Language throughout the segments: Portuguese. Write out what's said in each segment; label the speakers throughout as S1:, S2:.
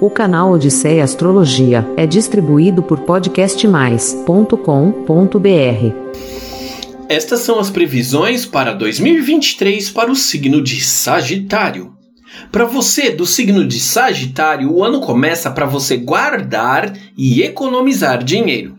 S1: O canal Odisseia Astrologia é distribuído por podcastmais.com.br.
S2: Estas são as previsões para 2023 para o signo de Sagitário. Para você do signo de Sagitário, o ano começa para você guardar e economizar dinheiro.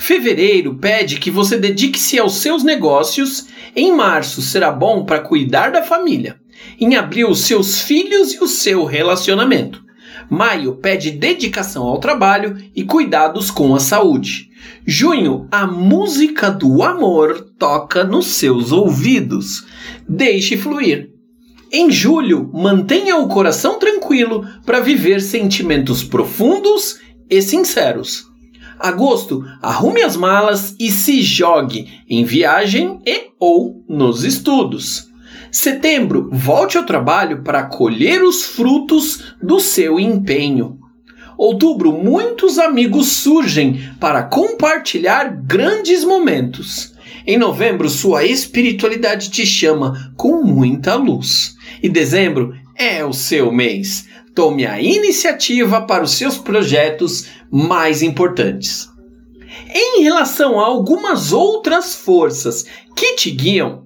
S2: Fevereiro pede que você dedique-se aos seus negócios. Em março será bom para cuidar da família. Em abril, seus filhos e o seu relacionamento. Maio pede dedicação ao trabalho e cuidados com a saúde. Junho, a música do amor toca nos seus ouvidos. Deixe fluir. Em julho, mantenha o coração tranquilo para viver sentimentos profundos e sinceros. Agosto, arrume as malas e se jogue em viagem e ou nos estudos. Setembro, volte ao trabalho para colher os frutos do seu empenho. Outubro, muitos amigos surgem para compartilhar grandes momentos. Em novembro, sua espiritualidade te chama com muita luz. E dezembro é o seu mês. Tome a iniciativa para os seus projetos mais importantes. Em relação a algumas outras forças que te guiam,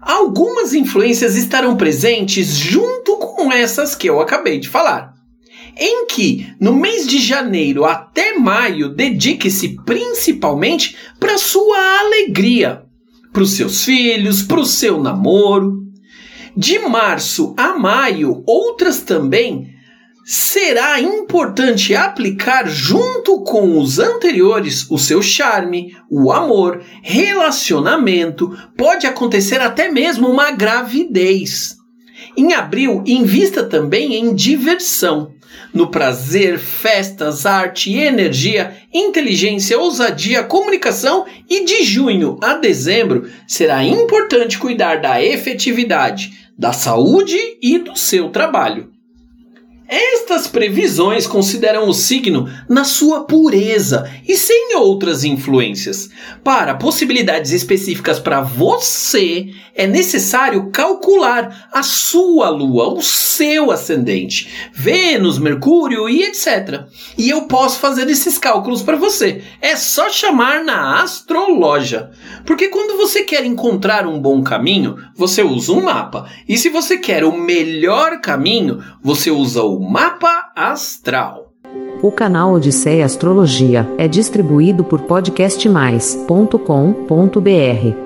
S2: algumas influências estarão presentes junto com essas que eu acabei de falar em que no mês de janeiro até maio dedique-se principalmente para sua alegria, para os seus filhos, para o seu namoro. De março a maio, outras também será importante aplicar junto com os anteriores o seu charme, o amor, relacionamento, pode acontecer até mesmo uma gravidez. Em abril, invista também em diversão no prazer, festas, arte, energia, inteligência, ousadia, comunicação e de junho a dezembro será importante cuidar da efetividade, da saúde e do seu trabalho. Estas previsões consideram o signo na sua pureza e sem outras influências. Para possibilidades específicas para você, é necessário calcular a sua lua, o seu ascendente, Vênus, Mercúrio e etc. E eu posso fazer esses cálculos para você. É só chamar na astrologia. Porque quando você quer encontrar um bom caminho, você usa um mapa. E se você quer o melhor caminho, você usa o mapa astral.
S1: O canal Odisseia Astrologia é distribuído por podcastmais.com.br.